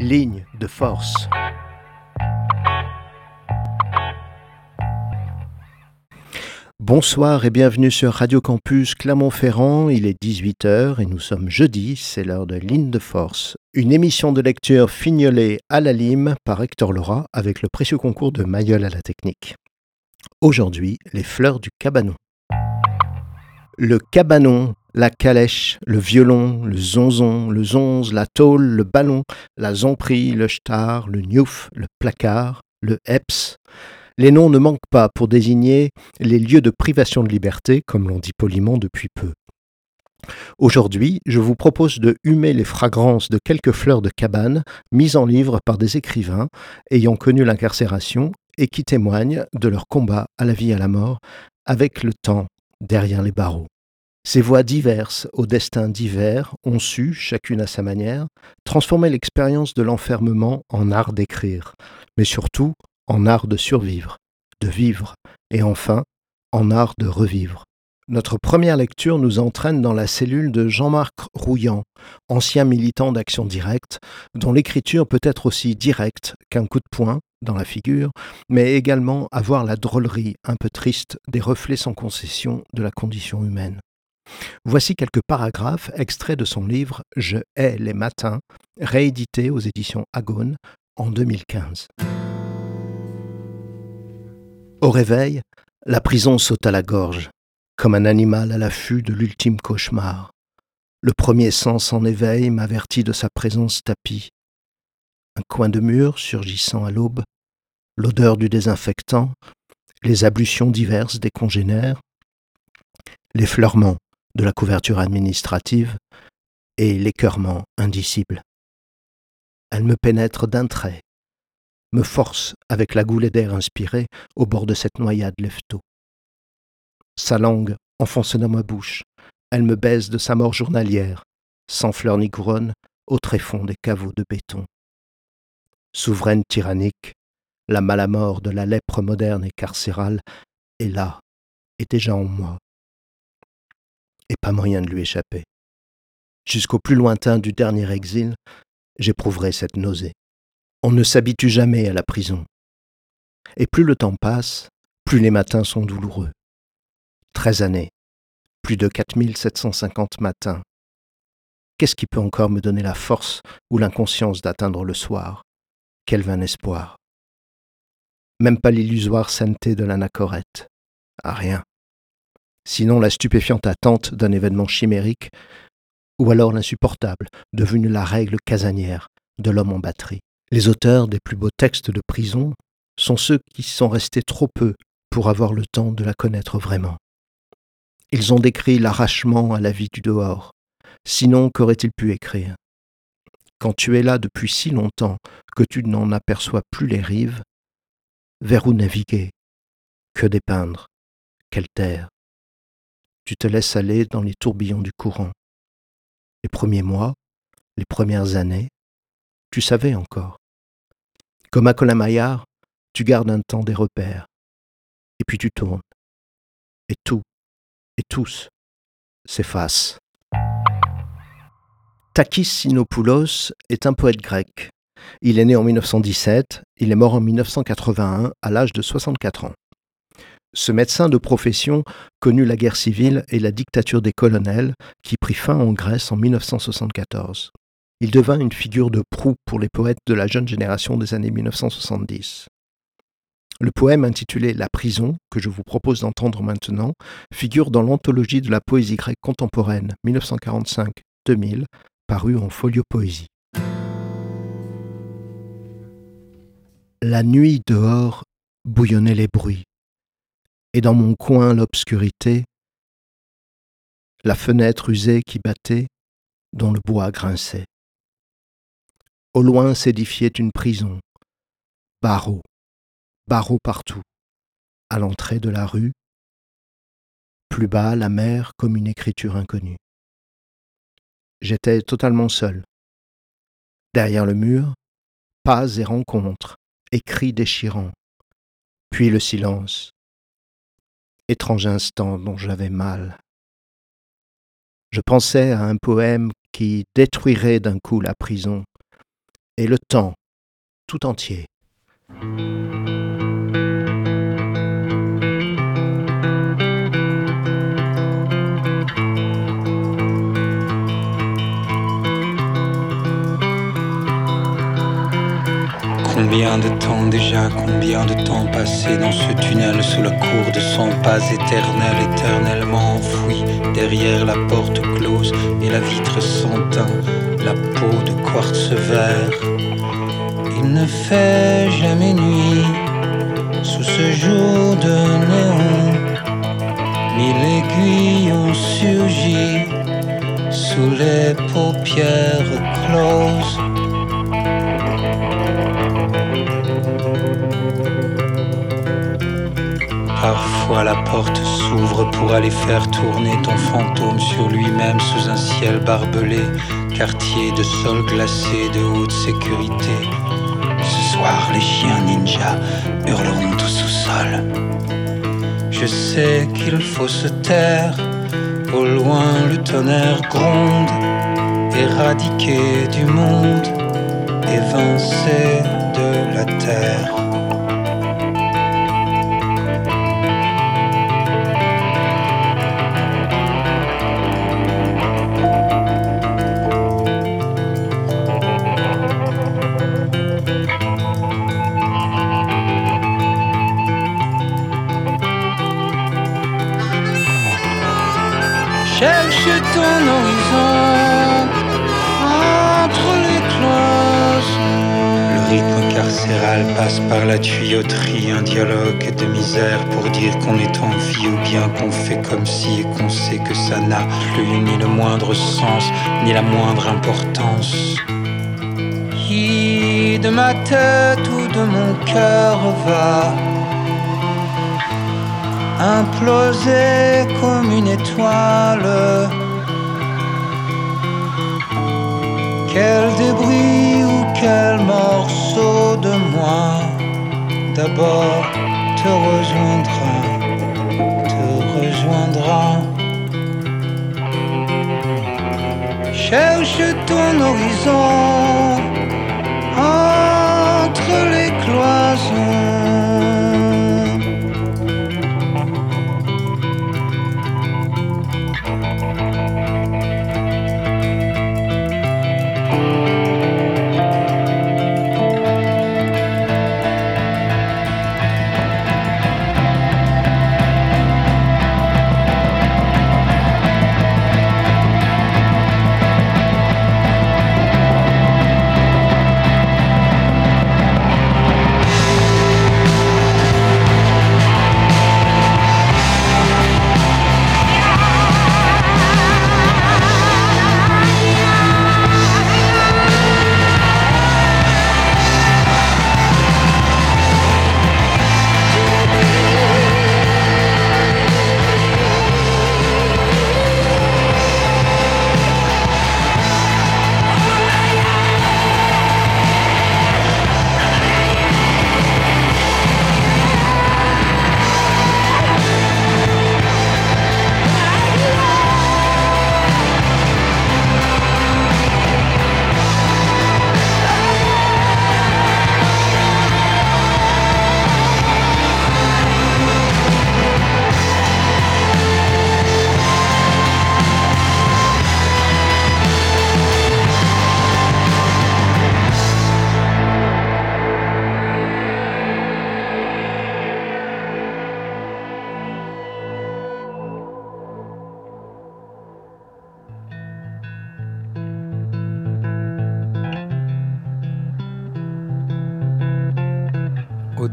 Ligne de force. Bonsoir et bienvenue sur Radio Campus Clermont-Ferrand. Il est 18h et nous sommes jeudi, c'est l'heure de Ligne de Force. Une émission de lecture fignolée à la lime par Hector Laura avec le précieux concours de Mayol à la technique. Aujourd'hui, les fleurs du cabanon. Le cabanon, la calèche, le violon, le zonzon, le zonze, la tôle, le ballon, la zomprie, le star, le gnouf, le placard, le heps. Les noms ne manquent pas pour désigner les lieux de privation de liberté, comme l'on dit poliment depuis peu. Aujourd'hui, je vous propose de humer les fragrances de quelques fleurs de cabane mises en livre par des écrivains ayant connu l'incarcération et qui témoignent de leur combat à la vie et à la mort avec le temps derrière les barreaux. Ces voix diverses, au destin divers, ont su, chacune à sa manière, transformer l'expérience de l'enfermement en art d'écrire, mais surtout en art de survivre, de vivre, et enfin en art de revivre. Notre première lecture nous entraîne dans la cellule de Jean-Marc Rouillant, ancien militant d'Action Directe, dont l'écriture peut être aussi directe qu'un coup de poing dans la figure, mais également avoir la drôlerie un peu triste des reflets sans concession de la condition humaine. Voici quelques paragraphes extraits de son livre Je hais les matins, réédité aux éditions Agone en 2015. Au réveil, la prison saute à la gorge comme un animal à l'affût de l'ultime cauchemar. Le premier sens en éveil m'avertit de sa présence tapie. Un coin de mur surgissant à l'aube, l'odeur du désinfectant, les ablutions diverses des congénères, l'effleurement de la couverture administrative et l'écœurement indicible. Elle me pénètre d'un trait, me force avec la goulée d'air inspirée au bord de cette noyade lève-tôt. Sa langue enfoncée dans ma bouche, elle me baise de sa mort journalière, sans fleurs ni couronne, au tréfonds des caveaux de béton. Souveraine tyrannique, la malamort de la lèpre moderne et carcérale est là, est déjà en moi. Et pas moyen de lui échapper. Jusqu'au plus lointain du dernier exil, j'éprouverai cette nausée. On ne s'habitue jamais à la prison. Et plus le temps passe, plus les matins sont douloureux. Treize années, plus de 4750 matins. Qu'est-ce qui peut encore me donner la force ou l'inconscience d'atteindre le soir? Quel vain espoir Même pas l'illusoire sainteté de l'anachorète. Ah rien. Sinon la stupéfiante attente d'un événement chimérique, ou alors l'insupportable, devenu la règle casanière de l'homme en batterie. Les auteurs des plus beaux textes de prison sont ceux qui sont restés trop peu pour avoir le temps de la connaître vraiment. Ils ont décrit l'arrachement à la vie du dehors. Sinon, qu'aurait-il pu écrire? Quand tu es là depuis si longtemps que tu n'en aperçois plus les rives, vers où naviguer Que dépeindre Quelle terre Tu te laisses aller dans les tourbillons du courant. Les premiers mois, les premières années, tu savais encore. Comme à Colin-Maillard, tu gardes un temps des repères, et puis tu tournes, et tout, et tous s'effacent. Takis Sinopoulos est un poète grec. Il est né en 1917, il est mort en 1981 à l'âge de 64 ans. Ce médecin de profession connut la guerre civile et la dictature des colonels qui prit fin en Grèce en 1974. Il devint une figure de proue pour les poètes de la jeune génération des années 1970. Le poème intitulé La prison, que je vous propose d'entendre maintenant, figure dans l'anthologie de la poésie grecque contemporaine 1945-2000, parue en folio poésie. La nuit dehors bouillonnait les bruits, et dans mon coin l'obscurité, la fenêtre usée qui battait, dont le bois grinçait. Au loin s'édifiait une prison, barreaux, barreaux partout, à l'entrée de la rue, plus bas la mer comme une écriture inconnue. J'étais totalement seul. Derrière le mur, pas et rencontres, écrits déchirants, puis le silence, étrange instant dont j'avais mal. Je pensais à un poème qui détruirait d'un coup la prison et le temps tout entier. Combien de temps déjà, combien de temps passé dans ce tunnel sous la cour de son pas éternel, éternellement enfoui derrière la porte close et la vitre sans teint, la peau de quartz vert. Il ne fait jamais nuit sous ce jour de néon. Mille aiguilles ont surgi sous les paupières closes. Parfois la porte s'ouvre pour aller faire tourner ton fantôme sur lui-même sous un ciel barbelé, quartier de sol glacé de haute sécurité. Ce soir, les chiens ninjas hurleront au sous-sol. Je sais qu'il faut se taire, au loin le tonnerre gronde, éradiqué du monde, qu'on est en vie ou bien qu'on fait comme si et qu'on sait que ça n'a plus ni le moindre sens, ni la moindre importance. Qui de ma tête ou de mon cœur va imploser comme une étoile? Quel débris ou quel morceau de moi? D'abord te rejoindra, te rejoindra. Cherche ton horizon entre les cloisons.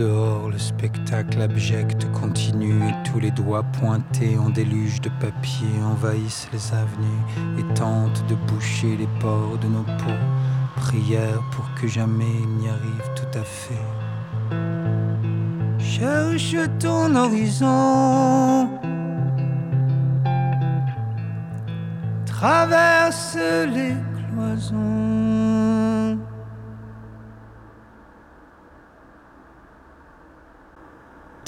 Dehors, le spectacle abject continue tous les doigts pointés en déluge de papier envahissent les avenues et tentent de boucher les pores de nos peaux. Prière pour que jamais il n'y arrive tout à fait. Cherche ton horizon. Traverse les cloisons.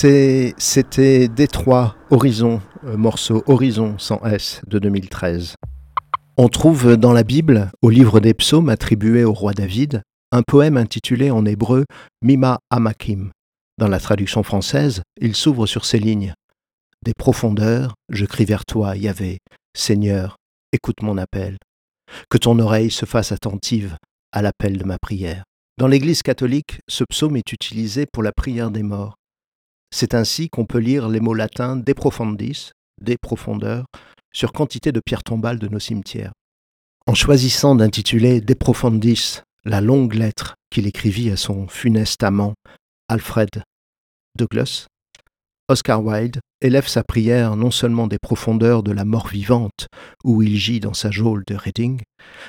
C'était Détroit Horizon, euh, morceau Horizon sans S de 2013. On trouve dans la Bible, au livre des psaumes attribué au roi David, un poème intitulé en hébreu Mima Amakim. Dans la traduction française, il s'ouvre sur ces lignes. Des profondeurs, je crie vers toi, Yahvé. Seigneur, écoute mon appel. Que ton oreille se fasse attentive à l'appel de ma prière. Dans l'Église catholique, ce psaume est utilisé pour la prière des morts. C'est ainsi qu'on peut lire les mots latins de profundis, des profondeurs, sur quantité de pierres tombales de nos cimetières. En choisissant d'intituler De profundis la longue lettre qu'il écrivit à son funeste amant, Alfred Douglas, Oscar Wilde élève sa prière non seulement des profondeurs de la mort vivante, où il gît dans sa geôle de Reading,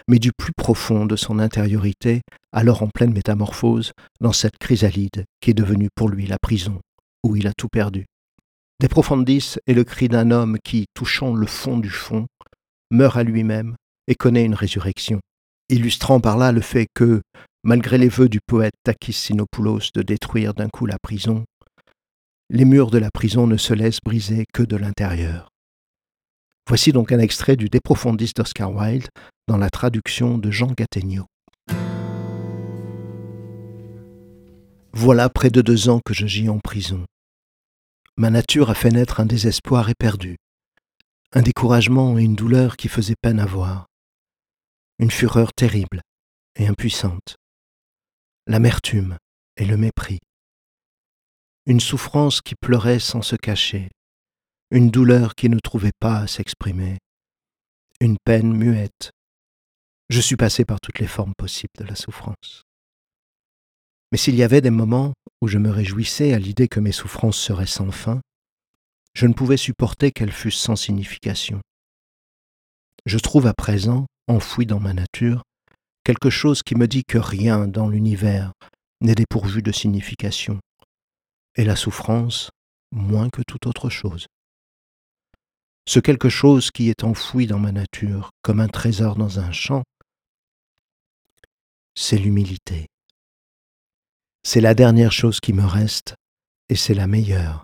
mais du plus profond de son intériorité, alors en pleine métamorphose, dans cette chrysalide qui est devenue pour lui la prison, où il a tout perdu. Des profondis est le cri d'un homme qui, touchant le fond du fond, meurt à lui-même et connaît une résurrection, illustrant par là le fait que, malgré les vœux du poète Takis Sinopoulos de détruire d'un coup la prison, les murs de la prison ne se laissent briser que de l'intérieur. Voici donc un extrait du De Profundis d'Oscar Wilde dans la traduction de Jean Gattegno. Voilà près de deux ans que je gis en prison. Ma nature a fait naître un désespoir éperdu, un découragement et une douleur qui faisaient peine à voir, une fureur terrible et impuissante, l'amertume et le mépris, une souffrance qui pleurait sans se cacher, une douleur qui ne trouvait pas à s'exprimer, une peine muette. Je suis passé par toutes les formes possibles de la souffrance. Mais s'il y avait des moments où je me réjouissais à l'idée que mes souffrances seraient sans fin, je ne pouvais supporter qu'elles fussent sans signification. Je trouve à présent, enfoui dans ma nature, quelque chose qui me dit que rien dans l'univers n'est dépourvu de signification, et la souffrance moins que toute autre chose. Ce quelque chose qui est enfoui dans ma nature comme un trésor dans un champ, c'est l'humilité. C'est la dernière chose qui me reste et c'est la meilleure.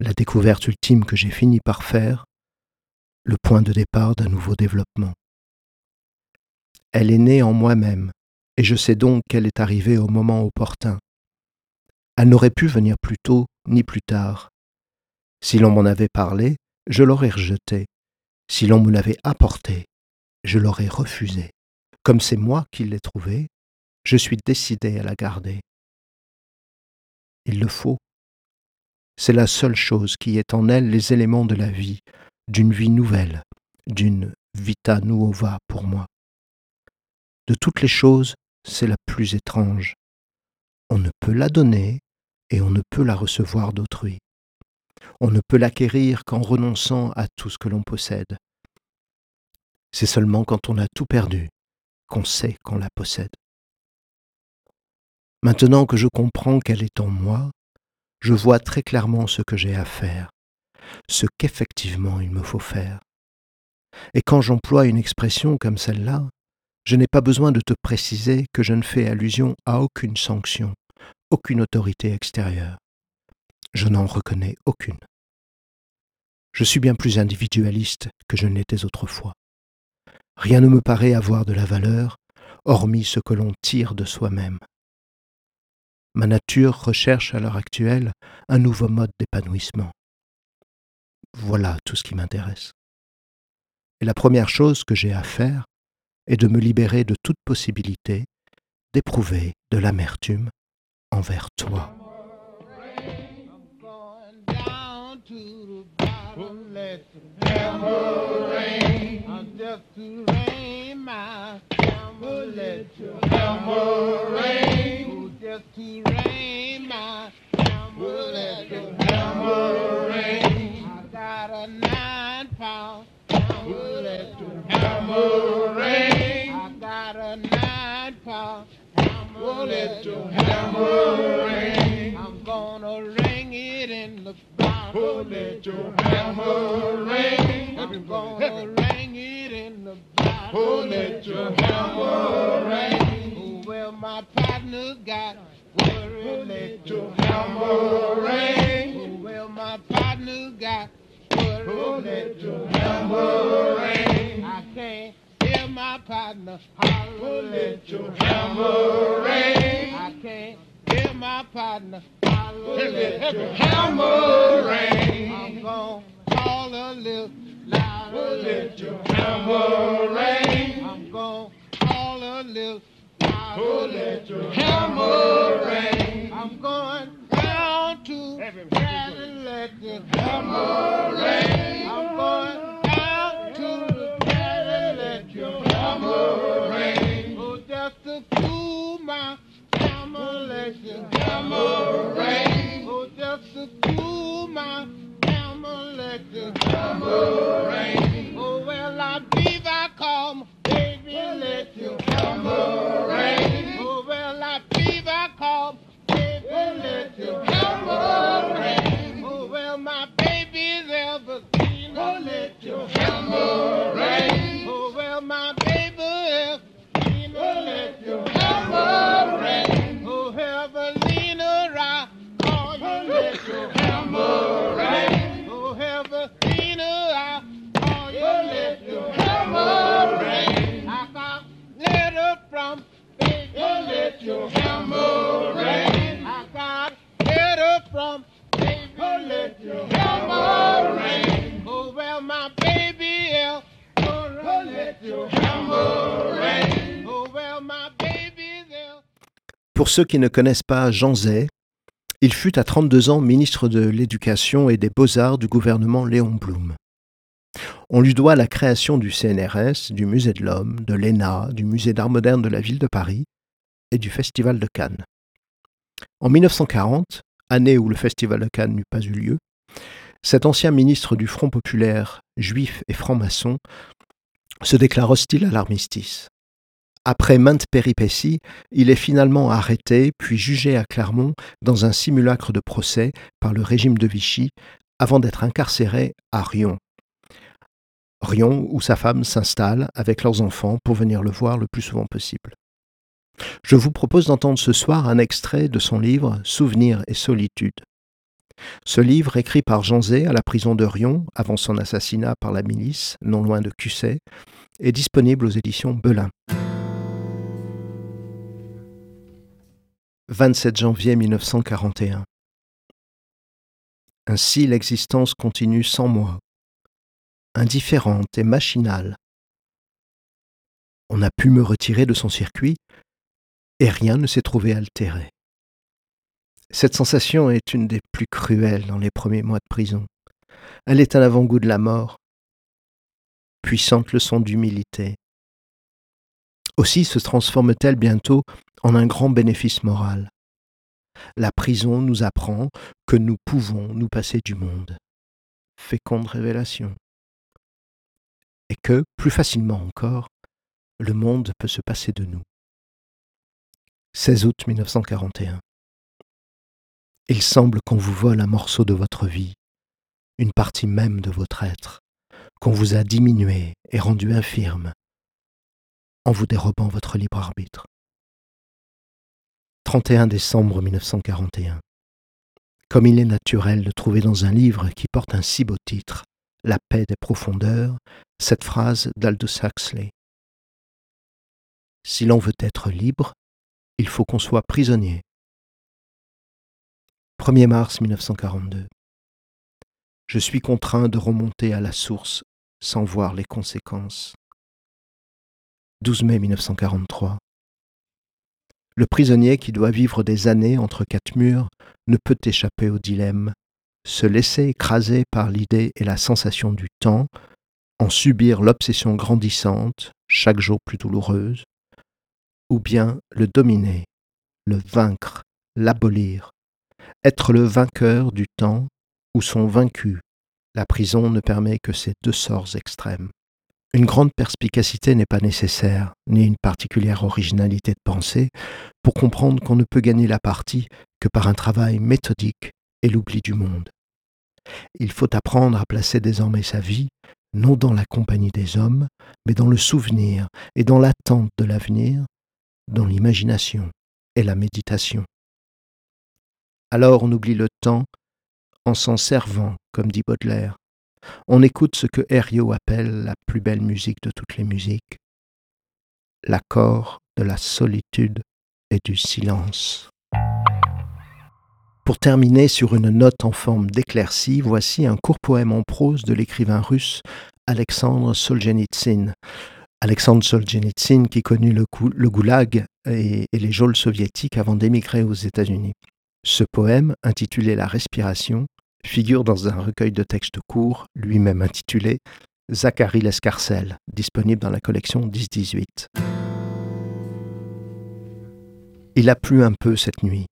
La découverte ultime que j'ai fini par faire, le point de départ d'un nouveau développement. Elle est née en moi-même et je sais donc qu'elle est arrivée au moment opportun, elle n'aurait pu venir plus tôt ni plus tard. Si l'on m'en avait parlé, je l'aurais rejeté. Si l'on me l'avait apporté, je l'aurais refusé. Comme c'est moi qui l'ai trouvée, je suis décidé à la garder. Il le faut. C'est la seule chose qui est en elle les éléments de la vie, d'une vie nouvelle, d'une vita nuova pour moi. De toutes les choses, c'est la plus étrange. On ne peut la donner et on ne peut la recevoir d'autrui. On ne peut l'acquérir qu'en renonçant à tout ce que l'on possède. C'est seulement quand on a tout perdu qu'on sait qu'on la possède. Maintenant que je comprends qu'elle est en moi, je vois très clairement ce que j'ai à faire, ce qu'effectivement il me faut faire. Et quand j'emploie une expression comme celle-là, je n'ai pas besoin de te préciser que je ne fais allusion à aucune sanction, aucune autorité extérieure. Je n'en reconnais aucune. Je suis bien plus individualiste que je ne l'étais autrefois. Rien ne me paraît avoir de la valeur, hormis ce que l'on tire de soi-même. Ma nature recherche à l'heure actuelle un nouveau mode d'épanouissement. Voilà tout ce qui m'intéresse. Et la première chose que j'ai à faire est de me libérer de toute possibilité d'éprouver de l'amertume envers toi. to rain, my to. I got a nine pound to. I got a nine pound to. I'm gonna ring it in the. Let your hammer ring. I'm gonna ring it in the bottle. Let your hammer ring my partner's got worry little hammering. Well, my partner's got worry little hammering. I can't hear my partner holler little hammering. I can't hear my partner holler little hammering. I'm gonna call a little louder little hammering. I'm gonna call a little let your hammer Hammering. I'm going down to heaven. Let the hammer Hammering. Ceux qui ne connaissent pas Jean Zay, il fut à 32 ans ministre de l'Éducation et des Beaux-Arts du gouvernement Léon Blum. On lui doit la création du CNRS, du Musée de l'Homme, de l'ENA, du Musée d'Art moderne de la ville de Paris et du Festival de Cannes. En 1940, année où le Festival de Cannes n'eut pas eu lieu, cet ancien ministre du Front populaire, juif et franc-maçon, se déclare hostile à l'armistice. Après maintes péripéties, il est finalement arrêté puis jugé à Clermont dans un simulacre de procès par le régime de Vichy avant d'être incarcéré à Rion. Rion où sa femme s'installe avec leurs enfants pour venir le voir le plus souvent possible. Je vous propose d'entendre ce soir un extrait de son livre Souvenirs et solitude. Ce livre, écrit par Jean Zay à la prison de Rion avant son assassinat par la milice, non loin de Cusset, est disponible aux éditions Belin. 27 janvier 1941. Ainsi l'existence continue sans moi, indifférente et machinale. On a pu me retirer de son circuit et rien ne s'est trouvé altéré. Cette sensation est une des plus cruelles dans les premiers mois de prison. Elle est un avant-goût de la mort, puissante leçon d'humilité. Aussi se transforme-t-elle bientôt en un grand bénéfice moral. La prison nous apprend que nous pouvons nous passer du monde. Féconde révélation. Et que, plus facilement encore, le monde peut se passer de nous. 16 août 1941. Il semble qu'on vous vole un morceau de votre vie, une partie même de votre être, qu'on vous a diminué et rendu infirme, en vous dérobant votre libre arbitre. 31 décembre 1941. Comme il est naturel de trouver dans un livre qui porte un si beau titre, La paix des profondeurs, cette phrase d'Aldous Huxley. Si l'on veut être libre, il faut qu'on soit prisonnier. 1er mars 1942. Je suis contraint de remonter à la source sans voir les conséquences. 12 mai 1943. Le prisonnier qui doit vivre des années entre quatre murs ne peut échapper au dilemme, se laisser écraser par l'idée et la sensation du temps, en subir l'obsession grandissante, chaque jour plus douloureuse, ou bien le dominer, le vaincre, l'abolir, être le vainqueur du temps ou son vaincu. La prison ne permet que ces deux sorts extrêmes. Une grande perspicacité n'est pas nécessaire, ni une particulière originalité de pensée, pour comprendre qu'on ne peut gagner la partie que par un travail méthodique et l'oubli du monde. Il faut apprendre à placer désormais sa vie, non dans la compagnie des hommes, mais dans le souvenir et dans l'attente de l'avenir, dans l'imagination et la méditation. Alors on oublie le temps en s'en servant, comme dit Baudelaire. On écoute ce que Herriot appelle la plus belle musique de toutes les musiques. l'accord de la solitude et du silence. Pour terminer sur une note en forme d'éclaircie, voici un court poème en prose de l'écrivain russe Alexandre Solzhenitsyn. Alexandre Solzhenitsyn qui connut le, goulag et les geôles soviétiques avant d'émigrer aux États-Unis. Ce poème, intitulé La respiration, figure dans un recueil de textes courts, lui-même intitulé Zachary Lescarcel, disponible dans la collection 10-18. Il a plu un peu cette nuit,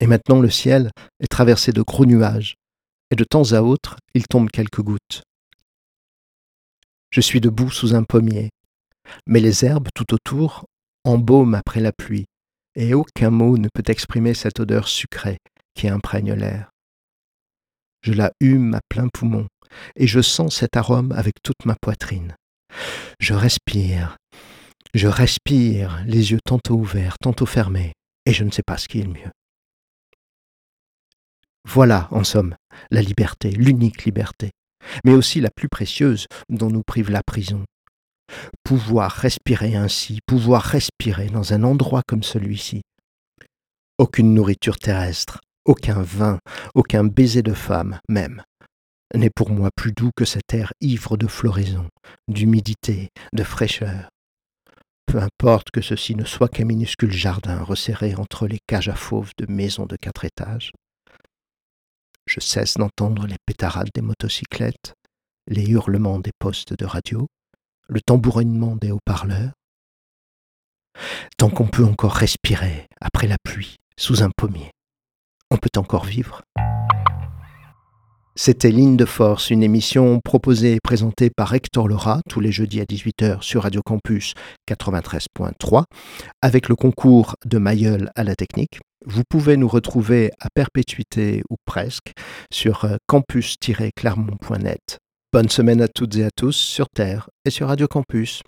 et maintenant le ciel est traversé de gros nuages, et de temps à autre il tombe quelques gouttes. Je suis debout sous un pommier, mais les herbes tout autour embaument après la pluie, et aucun mot ne peut exprimer cette odeur sucrée qui imprègne l'air. Je la hume à plein poumon, et je sens cet arôme avec toute ma poitrine. Je respire, je respire, les yeux tantôt ouverts, tantôt fermés, et je ne sais pas ce qui est le mieux. Voilà, en somme, la liberté, l'unique liberté, mais aussi la plus précieuse dont nous prive la prison. Pouvoir respirer ainsi, pouvoir respirer dans un endroit comme celui-ci. Aucune nourriture terrestre, aucun vin, aucun baiser de femme même, n'est pour moi plus doux que cet air ivre de floraison, d'humidité, de fraîcheur. Peu importe que ceci ne soit qu'un minuscule jardin resserré entre les cages à fauves de maisons de quatre étages. Je cesse d'entendre les pétarades des motocyclettes, les hurlements des postes de radio, le tambourinnement des haut-parleurs. Tant qu'on peut encore respirer après la pluie sous un pommier, on peut encore vivre. C'était Ligne de Force, une émission proposée et présentée par Hector Laura tous les jeudis à 18h sur Radio Campus 93.3 avec le concours de Mayol à la technique. Vous pouvez nous retrouver à perpétuité ou presque sur euh, campus-clermont.net. Bonne semaine à toutes et à tous sur Terre et sur Radio Campus.